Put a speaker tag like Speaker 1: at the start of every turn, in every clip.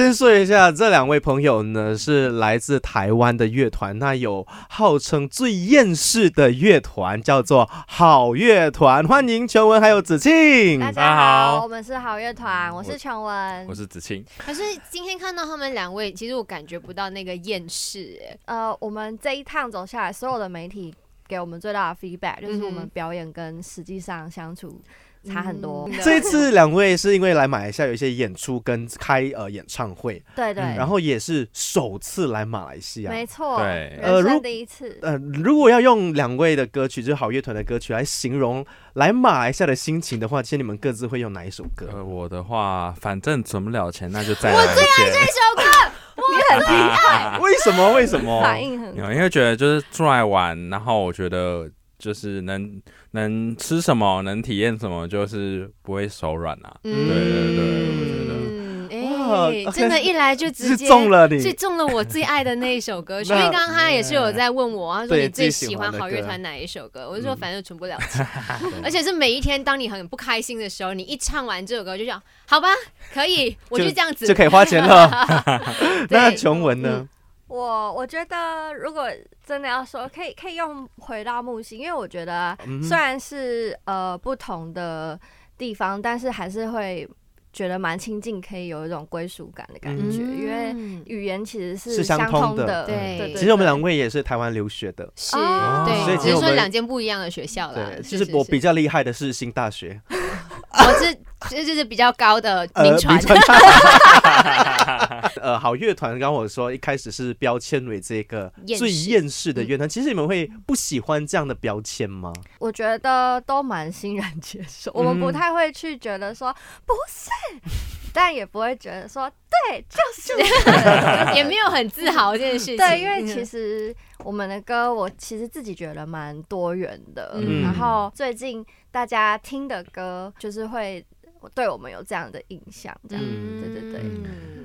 Speaker 1: 先说一下，这两位朋友呢是来自台湾的乐团，那有号称最厌世的乐团，叫做好乐团。欢迎琼文还有子庆。
Speaker 2: 大
Speaker 3: 家
Speaker 2: 家好，我们是好乐团，我是琼文
Speaker 4: 我。是子庆，
Speaker 3: 可是今天看到他们两位，其实我感觉不到那个厌世，哎，
Speaker 2: 呃，我们这一趟走下来，所有的媒体给我们最大的 feedback 就是我们表演跟实际上相处差很多。
Speaker 3: 嗯
Speaker 1: 这一次两位是因为来马来西亚有一些演出跟开呃演唱会，
Speaker 2: 对对，
Speaker 4: 嗯
Speaker 1: 然后也是首次来马来西亚。
Speaker 2: 没错，
Speaker 4: 对
Speaker 1: 呃如
Speaker 2: 人生第一次。
Speaker 1: 呃，如果要用两位的歌曲，就是好乐团的歌曲来形容来马来西亚的心情的话，其实你们各自会用哪一首歌？
Speaker 4: 呃，我的话，反正存不了钱，那就再来一件。
Speaker 3: 这首歌，
Speaker 2: 你很 厉害，
Speaker 1: 为什么？为什么？
Speaker 2: 反应很
Speaker 4: 有因为觉得就是出来玩，然后我觉得就是能能吃什么，能体验什么，就是不会手软啊。
Speaker 3: 嗯
Speaker 4: 对对对，我觉得。
Speaker 3: 嗯，
Speaker 1: 哇
Speaker 3: 哎，真的，一来就直
Speaker 1: 是
Speaker 3: 接
Speaker 1: 中了你。
Speaker 3: 是中了我最爱的那一首歌曲，因为刚刚他也是有在问我，他说你最
Speaker 1: 最喜
Speaker 3: 喜欢好乐团哪一首歌？我就说
Speaker 1: 嗯
Speaker 3: 反正存不了钱，而且是每一天当你很不开心的时候，你一唱完这首歌就想，好吧，可以，我就这样子
Speaker 1: 就可以花钱了。那琼文呢？
Speaker 2: 我我觉得，如果真的要说，可以可以用回到木星，因为我觉得
Speaker 1: 嗯
Speaker 2: 虽然是呃不同的地方，但是还是会觉得蛮亲近，可以有一种归属感的感觉，因为
Speaker 3: 嗯
Speaker 2: 语言其实
Speaker 1: 是
Speaker 2: 是相
Speaker 1: 相通的
Speaker 2: 的。
Speaker 3: 对
Speaker 2: 对，
Speaker 1: 其实我们
Speaker 2: 对
Speaker 1: 两位也是台湾留学的，
Speaker 3: 是
Speaker 2: 哦
Speaker 3: 对，
Speaker 1: 所以
Speaker 3: 只是说两间不一样的学校啦
Speaker 1: 对，，就是我比较厉害的是新大学，
Speaker 3: 我是这就是比较高的
Speaker 1: 呃
Speaker 3: 名传，
Speaker 1: 传。呃，好乐团，刚刚我说一开始是标签为这个最
Speaker 3: 厌世
Speaker 1: 的乐团，其实你们会不喜欢这样的标签吗？
Speaker 2: 我觉得都蛮欣然接受，我们不太会去觉得说不是，但也不会觉得说对，就是
Speaker 3: 也没有很自豪这件事情。
Speaker 2: 对，因为其
Speaker 3: 实
Speaker 2: 实我们的歌，我其实自己觉得蛮多元的。
Speaker 3: 嗯
Speaker 2: 然后最近大家听的歌，就是会对我们有这样的印象，这样。对对对。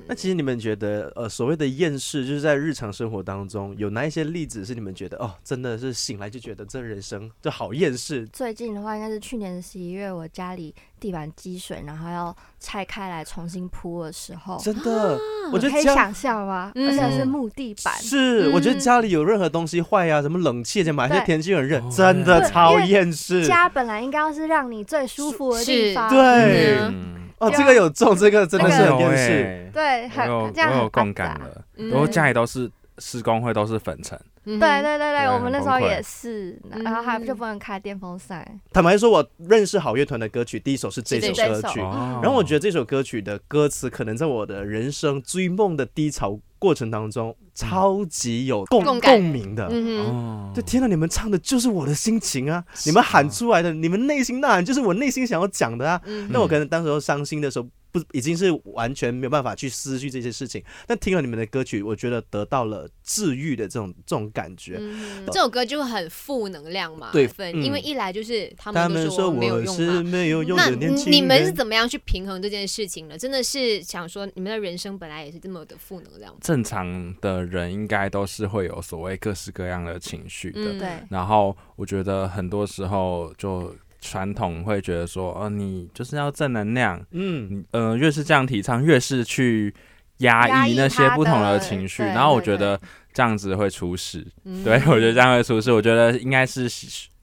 Speaker 1: 那其实你们觉得，呃，所谓的厌世，就是在日常生活当中有哪一些例子是你们觉得，哦，真的是醒来就觉得这人生就好厌世？
Speaker 2: 最近的话，应该是去年十一月，我家里地板积水，然后要拆开来重新铺的时候，
Speaker 1: 真的，我觉
Speaker 2: 可
Speaker 1: 得可
Speaker 2: 以想象吗？
Speaker 3: 嗯
Speaker 2: 而且是木地板。
Speaker 1: 是，我觉得
Speaker 3: 嗯
Speaker 1: 家里有任何东西坏呀、什么冷气，而且天气很热，
Speaker 4: 哦
Speaker 1: 真的超厌世。
Speaker 2: 家本来应该要是让你最舒服的地方，
Speaker 1: 对
Speaker 3: 嗯
Speaker 1: 哦，这个有中，这个真的是
Speaker 2: 那个
Speaker 1: 很厌世。
Speaker 4: 世。
Speaker 2: 对，很
Speaker 4: 我有
Speaker 2: 这样很
Speaker 4: 我有共感了，
Speaker 3: 嗯。
Speaker 4: 然后家里都是施工会都是粉尘，
Speaker 3: 嗯
Speaker 2: 对对对对，我们那时候也是，然后还
Speaker 3: 嗯
Speaker 2: 就不能开电风扇。
Speaker 1: 坦白说，我认识好乐团的歌曲，第一首是这首。歌曲，
Speaker 4: 哦。
Speaker 1: 然后我觉得这首歌曲的歌词，可能在我的人生追梦的低潮过程当中，超级有共
Speaker 3: 共
Speaker 1: 共鸣的。
Speaker 3: 嗯哼，
Speaker 4: 哦
Speaker 1: 对，天呐，你们唱的就是我的心情啊！你们喊出来的，你们内心呐喊，就是我内心想要讲的啊。
Speaker 3: 嗯
Speaker 1: 那我可能当时候伤心的时候，不已经是完全没有办法去思绪这些事情，但听了你们的歌曲，我觉得得到了治愈的这种这种感觉。
Speaker 3: 嗯这首歌就很负能量嘛，
Speaker 1: 对
Speaker 3: 因为一来就是他
Speaker 1: 他
Speaker 3: 们
Speaker 1: 说
Speaker 3: 没有
Speaker 1: 我是
Speaker 3: 用嘛。
Speaker 1: 没有用
Speaker 3: 那
Speaker 1: 的年轻
Speaker 3: 你们是。怎么样去平衡这件事情呢？真的是想说，你们的人生本来也是这么的负能量？
Speaker 4: 正常的人应该都是会有所谓各式各样的情绪的，
Speaker 3: 嗯
Speaker 2: 对，
Speaker 4: 然后我觉得很多时候就传统会觉得说，呃，你就是要正能量，
Speaker 1: 嗯，
Speaker 4: 你呃越是这样提倡，越是去压
Speaker 2: 压抑
Speaker 4: 抑那些不同的
Speaker 2: 的
Speaker 4: 情绪，然后我觉得这样子会出事。
Speaker 3: 嗯。
Speaker 4: 对我觉得这样会出事，我觉得应该是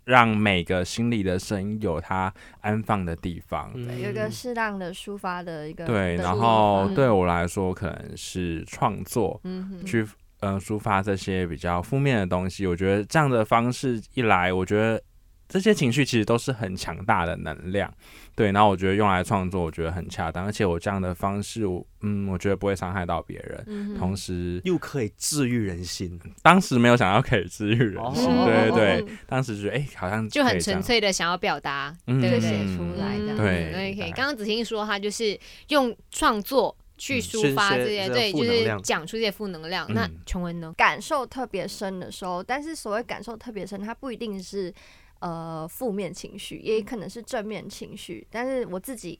Speaker 4: 让每个心里的声音有它安放的地方。
Speaker 1: 嗯。
Speaker 2: 有一个适当的抒发的一个
Speaker 4: 对，然后对我来说，可能是创作，
Speaker 3: 嗯哼。
Speaker 4: 去呃抒发这些比较负面的东西。我觉得这样的方式一来，我觉得这些情绪其实都是很强大的能量。对，然后我觉得用来创作，我觉得很恰当，而且我这样的方式，我嗯，我觉得不会伤害到别人。
Speaker 3: 嗯
Speaker 4: 同时，
Speaker 1: 又可以治愈人心。
Speaker 4: 当时没有想要可以治愈人心，
Speaker 1: 哦
Speaker 4: 对对对，
Speaker 2: 嗯
Speaker 4: 当时觉得哎、好像
Speaker 3: 就很纯粹的想要表达，
Speaker 4: 嗯
Speaker 3: 对不对？
Speaker 2: 写出来的
Speaker 3: 嗯
Speaker 4: 对
Speaker 3: 刚刚子欣说他就是用创作去
Speaker 1: 嗯
Speaker 3: 抒发这些，
Speaker 1: 这
Speaker 3: 对，就是讲出这些负能量。那
Speaker 4: 嗯
Speaker 3: 琼文呢？
Speaker 2: 感受特别深的时候，但是所谓感受特别深，它不一定是呃负面情绪，也可能是正面情绪。但是我自己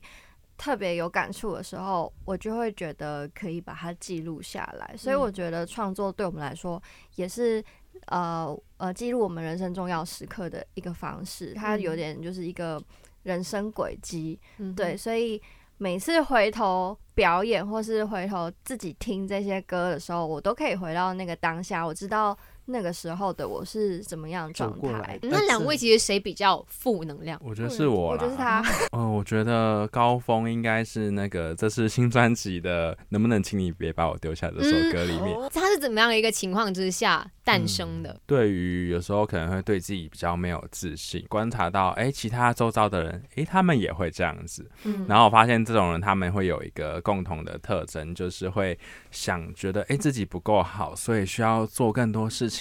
Speaker 2: 特别有感触的时候，我就会觉得可以把它记录下来。所以我
Speaker 3: 嗯
Speaker 2: 觉得创作对我们来说也是呃呃记录我们人生重要时刻的一个方式，它有
Speaker 3: 嗯
Speaker 2: 点就是一个人生轨迹。
Speaker 3: 嗯
Speaker 2: 对，，所以每次回头表演或是回头自己听这些歌的时候，我都可以回到那个当下，我知道那个时候的我是怎么样的状
Speaker 1: 走过来
Speaker 2: 态。
Speaker 3: 那两位其实谁比较负能量？
Speaker 4: 我觉得是我啦，
Speaker 2: 我就是他，
Speaker 4: 嗯，我觉得高峰应该是那个这是新专辑的《能不能请你别把我丢下》这首歌里面。
Speaker 3: 他是怎么样的一个情况之下诞生的？
Speaker 4: 对于有时候可能会对自己比较没有自信，观察到哎、其他周遭的人，哎、他们也会这样子，
Speaker 2: 嗯
Speaker 4: 然后我发现这种人他们会有一个共同的特征，就是会想觉得哎、自己不够好，所以需要做更多事情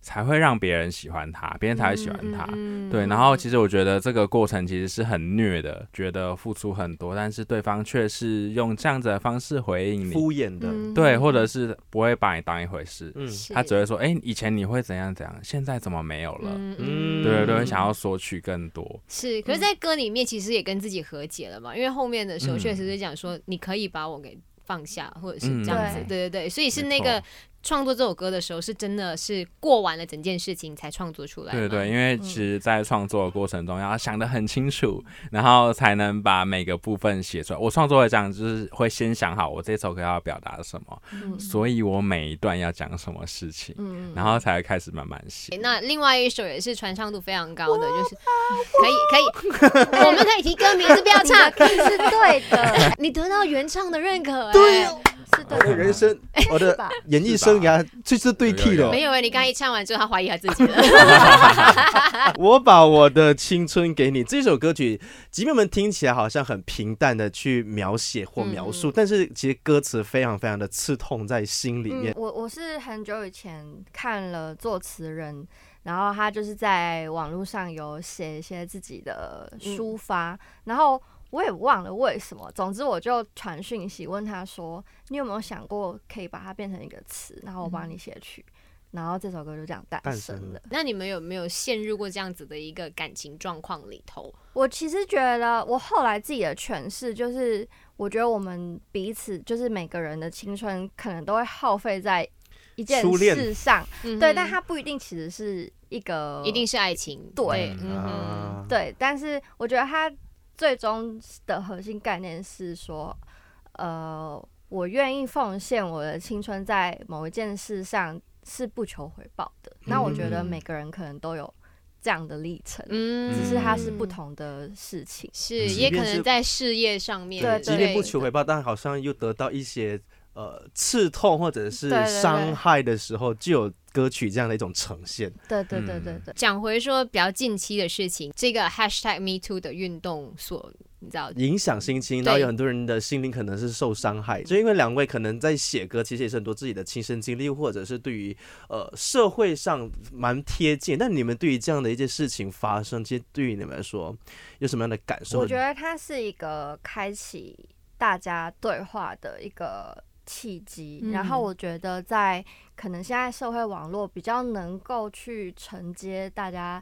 Speaker 4: 才会让别人喜欢他，别人才会喜欢他。
Speaker 3: 嗯
Speaker 4: 对，然后其实我觉得这个过程其实是很虐的，觉得付出很多，但是对方却是用这样子的方式回应你，
Speaker 1: 敷衍的，
Speaker 2: 嗯。
Speaker 4: 对，或者是不会把你当一回事，
Speaker 1: 嗯。
Speaker 4: 他只会说，哎、以前你会怎样怎样，现在怎么没有了？
Speaker 3: 嗯
Speaker 1: 嗯。
Speaker 4: 对对对，想要索取更多。
Speaker 3: 是，可是，在歌里面其实也跟自己和解了嘛，因为后面的时候
Speaker 4: 嗯。
Speaker 3: 确实是讲说，你可以把我给放下，或者是
Speaker 4: 嗯
Speaker 3: 这样子，
Speaker 2: 对。
Speaker 3: 对对对，所以是那个
Speaker 4: 错
Speaker 3: 创作这首歌的时候，是真的是过完了整件事情才创作出来。
Speaker 4: 对对对，，因为其实，在创作的过程中，要想得很清楚，然后才能把每个部分写出来。我创作会这样，就是会先想好我这首歌要表达什么，
Speaker 2: 嗯。
Speaker 4: 所以我每一段要讲什么事情，
Speaker 2: 嗯。
Speaker 4: 然后才会开始慢慢写。
Speaker 3: 那另外一首也是传唱度非常高的，就是可以可以，我们可以提歌名字不要唱，
Speaker 2: 是对的，
Speaker 3: 你得到原唱的认可、
Speaker 1: 对我的
Speaker 2: 的，
Speaker 1: 人生，我的 演艺生涯就是对替了
Speaker 4: 有有有。
Speaker 3: 没有哎、你刚刚一唱完之后，他怀疑他自己了。
Speaker 1: 我把我的青春给你这首歌曲，即便我们听起来好像很平淡的去描写或描述，
Speaker 3: 嗯
Speaker 1: 但是其实歌词非常非常的刺痛在心里面
Speaker 2: 嗯，。我我是很久以前看了作词人，然后他就是在网络上有写一些自己的抒发，然后我也忘了为什么，总之我就传讯息问他说，你有没有想过可以把它变成一个词，然后我帮你写曲，然后这首歌就这样诞
Speaker 1: 诞生了。
Speaker 2: 生了。
Speaker 3: 那你们有没有陷入过这样子的一个感情状况里头？
Speaker 2: 我其实觉得，我后来自己的诠释就是，我觉得我们彼此就是每个人的青春，可能都会耗费在一件事上，
Speaker 3: 嗯
Speaker 2: 对，但它不一定其实是一个
Speaker 3: 一定是爱情，
Speaker 2: 对
Speaker 3: 嗯
Speaker 2: 对，但是我觉得它最终的核心概念是说，呃，我愿意奉献我的青春在某一件事上是不求回报的。那我觉得
Speaker 1: 嗯
Speaker 2: 每个人可能都有这样的历程，
Speaker 3: 嗯
Speaker 2: 只是它是不同的事情。
Speaker 3: 是也可能在事业上面，
Speaker 2: 对
Speaker 1: 即便不求回报，但好像又得到一些呃刺痛或者是伤害的时候，就有歌曲这样的一种呈现。
Speaker 2: 对对对对
Speaker 4: 嗯
Speaker 2: 对。
Speaker 3: 讲回说比较近期的事情，这个 hashtag Me Too 的运动所，你知道，
Speaker 1: 影响心情，然后有很多人的心灵可能是受伤害，就因为两位可能在写歌，其实也是很多自己的亲身经历，或者是对于呃社会上蛮贴近。但你们对于这样的一件事情发生，其实对于你们来说有什么样的感受？
Speaker 2: 我觉得它是一个开启大家对话的一个契机。
Speaker 3: 嗯
Speaker 2: 然后我觉得在可能现在社会网络比较能够去承接大家，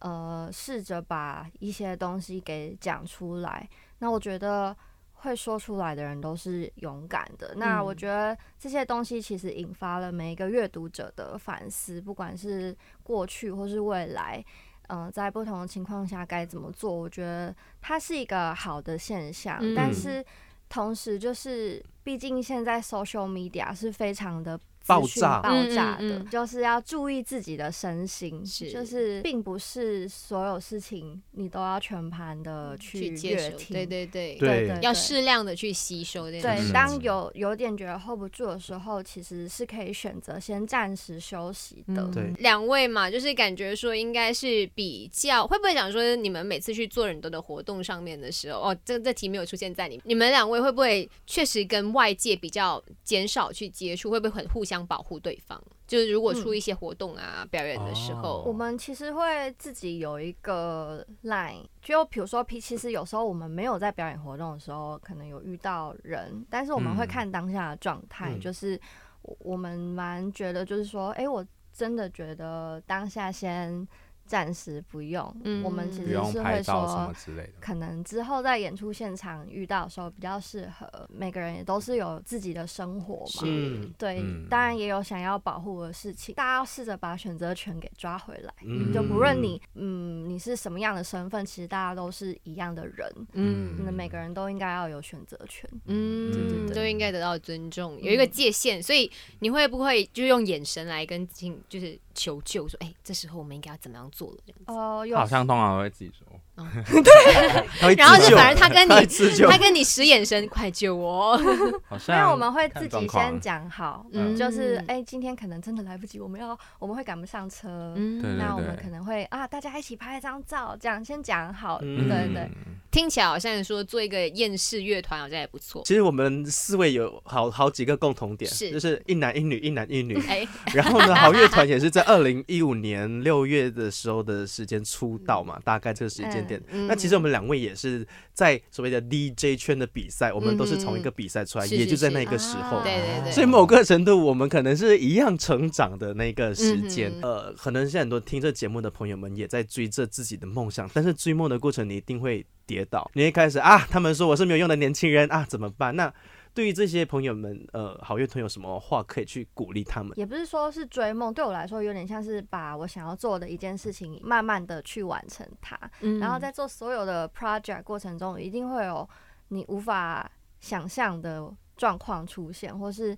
Speaker 2: 呃，试着把一些东西给讲出来。那我觉得。会说出来的人都是勇敢的。那我
Speaker 3: 嗯
Speaker 2: 觉得这些东西其实引发了每一个阅读者的反思，不管是过去或是未来，嗯、在不同的情况下该怎么做，我觉得它是一个好的现象。
Speaker 3: 嗯
Speaker 2: 但是同时，就是毕竟现在 social media 是非常的
Speaker 1: 爆炸
Speaker 2: 爆炸的，
Speaker 3: 嗯。嗯嗯
Speaker 2: 就是要注意自己的身心，
Speaker 3: 是。
Speaker 2: 就是并不是所有事情你都要全盘的
Speaker 3: 去
Speaker 2: 去
Speaker 3: 接受，对对对，
Speaker 1: 对
Speaker 2: 对
Speaker 3: 要适量的去吸收
Speaker 2: 对。当有有点觉得 hold 不住的时候，其实是可以选择先暂时休息的。
Speaker 3: 嗯
Speaker 1: 对。
Speaker 3: 两位嘛，就是感觉说应该是比较，会不会讲说你们每次去做很多的活动上面的时候，哦，这这题没有出现在你你们两位会不会确实跟外界比较减少去接触，会不会很互相保护对方？就是如果出一些活动啊、表演的时候，
Speaker 2: 我们其实会自己有一个 line，就比如说，其其实有时候我们没有在表演活动的时候，可能有遇到人，但是我们会
Speaker 4: 嗯。
Speaker 2: 看当下的状态，
Speaker 1: 嗯。
Speaker 2: 就是我我们蛮觉得，就是说，哎、我真的觉得当下先暂时不用，
Speaker 3: 嗯
Speaker 2: 我们其实是会说
Speaker 4: 么之类的。
Speaker 2: 可能之后在演出现场遇到的时候比较适合。每个人也都是有自己的生活嘛，
Speaker 1: 嗯
Speaker 2: 对，
Speaker 4: 嗯
Speaker 2: 当然也有想要保护的事情，大家要试着把选择权给抓回来。
Speaker 1: 嗯
Speaker 2: 就不论你，嗯，你是什么样的身份，其实大家都是一样的人，
Speaker 3: 嗯
Speaker 2: 那每个人都应该要有选择权。
Speaker 3: 嗯，
Speaker 2: 对对对
Speaker 3: 都应该得到尊重，有一个界限，所以你会不会就用眼神来跟进，就是求救，说，哎、这时候我们应该要怎么样做了？这样子。
Speaker 2: 哦，有。
Speaker 4: 好像通常都会自己说，
Speaker 1: 他会
Speaker 3: 然后就反而他跟你，他跟你使眼神，快救我！
Speaker 4: 好
Speaker 2: 没
Speaker 4: 像
Speaker 2: 有，我们会自己先讲好，
Speaker 3: 嗯。
Speaker 2: 就是哎、今天可能真的来不及，我们要我们会赶不上车，
Speaker 3: 嗯
Speaker 2: 那我们可能会啊，大家一起拍一张照，这样先讲好，
Speaker 1: 嗯。
Speaker 2: 对对。
Speaker 4: 嗯
Speaker 3: 听起来好像说做一个厌世乐团好像也不错。
Speaker 1: 其实我们四位有好好几个共同点，
Speaker 3: 是
Speaker 1: 就是一男一女，一男一女。
Speaker 3: 哎，
Speaker 1: 然后呢，好乐团也是在二零一五年六月的时候的时间出道嘛，大概这个时间点。
Speaker 3: 嗯
Speaker 1: 那其实我们两位也是在所谓的 DJ 圈的比赛，我们都是从一个比赛出来，也就在那个时候。
Speaker 2: 啊
Speaker 3: 对对对，
Speaker 1: 所以某个程度，我们可能是一样成长的那个时间。
Speaker 3: 嗯
Speaker 1: 呃，可能现在很多听这节目的朋友们也在追着自己的梦想，但是追梦的过程，你一定会跌倒。你一开始啊，他们说我是没有用的年轻人啊，怎么办？那对于这些朋友们，呃，好乐团有什么话可以去鼓励他们？
Speaker 2: 也不是说是追梦，对我来说有点像是把我想要做的一件事情，慢慢的去完成它。
Speaker 3: 嗯
Speaker 2: 然后在做所有的 project 过程中，一定会有你无法想象的状况出现，或是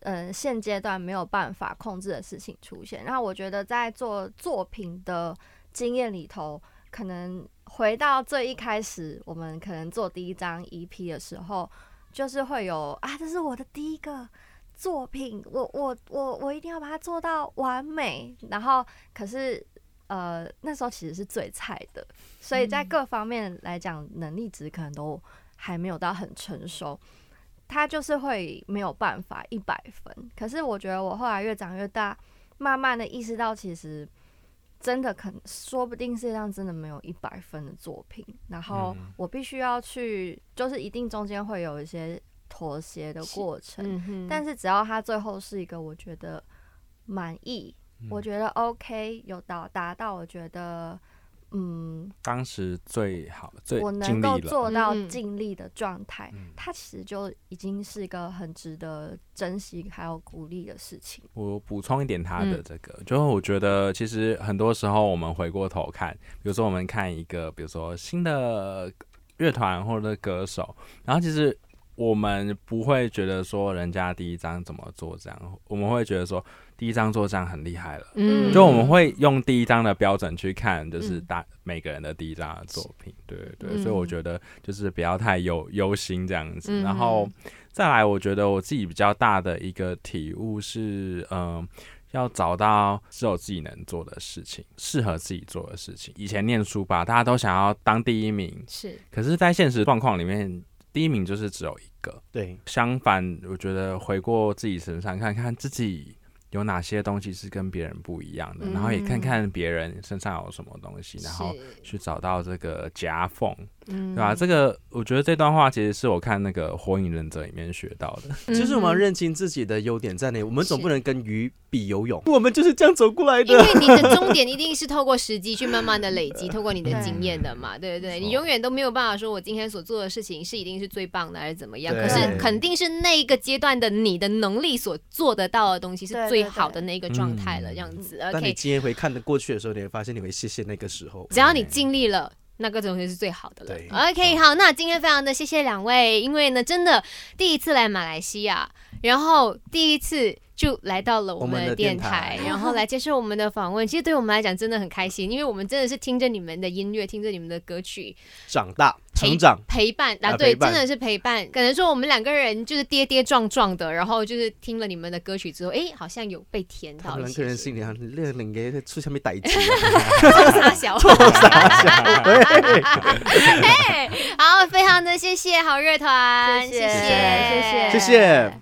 Speaker 2: 嗯现阶段没有办法控制的事情出现。然后我觉得在做作品的经验里头，可能回到最一开始，我们可能做第一张 EP 的时候，就是会有啊，这是我的第一个。作品，我我我我一定要把它做到完美。然后，可是呃，那时候其实是最菜的，所以在各方面来讲，能力值可能都还没有到很成熟。他就是会没有办法一百分。可是我觉得我后来越长越大，慢慢的意识到，其实真的可能说不定世界上真的没有一百分的作品。然后
Speaker 4: 嗯
Speaker 2: 我必须要去，就是一定中间会有一些妥协的过程。
Speaker 3: 嗯
Speaker 2: 但是只要它最后是一个我觉得满意，我觉得 OK，有到达到，我觉得嗯，
Speaker 4: 当时最好最
Speaker 2: 我能够做到尽力的状态，
Speaker 4: 嗯。
Speaker 2: 它其实就已经是一个很值得珍惜还有鼓励的事情。
Speaker 4: 我补充一点他的
Speaker 3: 嗯。
Speaker 4: 这个，就是我觉得其实很多时候我们回过头看，比如说我们看一个，比如说新的乐团或者歌手，然后其实我们不会觉得说人家第一张怎么做这样，我们会觉得说第一张做这样很厉害了。
Speaker 3: 嗯。
Speaker 4: 就我们会用第一张的标准去看，就是
Speaker 3: 嗯。
Speaker 4: 大每个人的第一张的作品，对对对，
Speaker 3: 嗯。
Speaker 4: 所以我觉得就是不要太忧忧心这样子。
Speaker 3: 嗯。
Speaker 4: 然后再来，我觉得我自己比较大的一个体悟是，嗯、要找到只有自己能做的事情，适合自己做的事情。以前念书吧，大家都想要当第一名，
Speaker 3: 是。
Speaker 4: 可是，在现实状况里面，第一名就是只有一个。
Speaker 1: 对，
Speaker 4: 相反，我觉得回过自己身上看看自己有哪些东西是跟别人不一样的，
Speaker 3: 嗯。
Speaker 4: 然后也看看别人身上有什么东西，然后去找到这个夹缝，
Speaker 3: 嗯。
Speaker 4: 对吧、这个我觉得这段话其实是我看那个《火影忍者》里面学到的。
Speaker 1: 就是我们要
Speaker 3: 嗯
Speaker 1: 认清自己的优点在哪，我们总不能跟鱼比游泳，我们就是这样走过来的。因。
Speaker 3: 为你的终点一定是透过时机去慢慢的累积，透过你的经验的嘛，对。不对？你永远都没有办法说我今天所做的事情是一定是最棒的，还是怎么样？可是肯定是那一个阶段的你的能力所做得到的东西是
Speaker 2: 对对
Speaker 3: 最好的那个状态了，
Speaker 4: 嗯
Speaker 3: 这样子。
Speaker 1: 当你
Speaker 3: OK，
Speaker 1: 今天回看的过去的时候，你会发现你会谢谢那个时候。
Speaker 3: 只要你尽力了。那个东西是最好的了。OK，好，那今天非常的谢谢两位，因为呢，真的第一次来马来西亚，然后第一次就来到了我
Speaker 1: 我们
Speaker 3: 们的
Speaker 1: 的电
Speaker 3: 电台，然后来接受我们的访问。其实对我们来讲真的很开心，因为我们真的是听着你们的音乐，听着你们的歌曲，
Speaker 1: 长大成长，
Speaker 3: 陪伴啊，对，真的是陪伴。可能说我们两个人就是跌跌撞撞的，然后就是听了你们的歌曲之后，哎，好像有被甜到一些些。
Speaker 1: 个人心里啊，你那两个出下面逮鸡，
Speaker 3: 傻小，
Speaker 1: 对，
Speaker 3: 嘿好，非常的谢谢好乐团，
Speaker 2: 谢。谢
Speaker 3: 谢。
Speaker 2: 谢谢。
Speaker 1: 谢谢。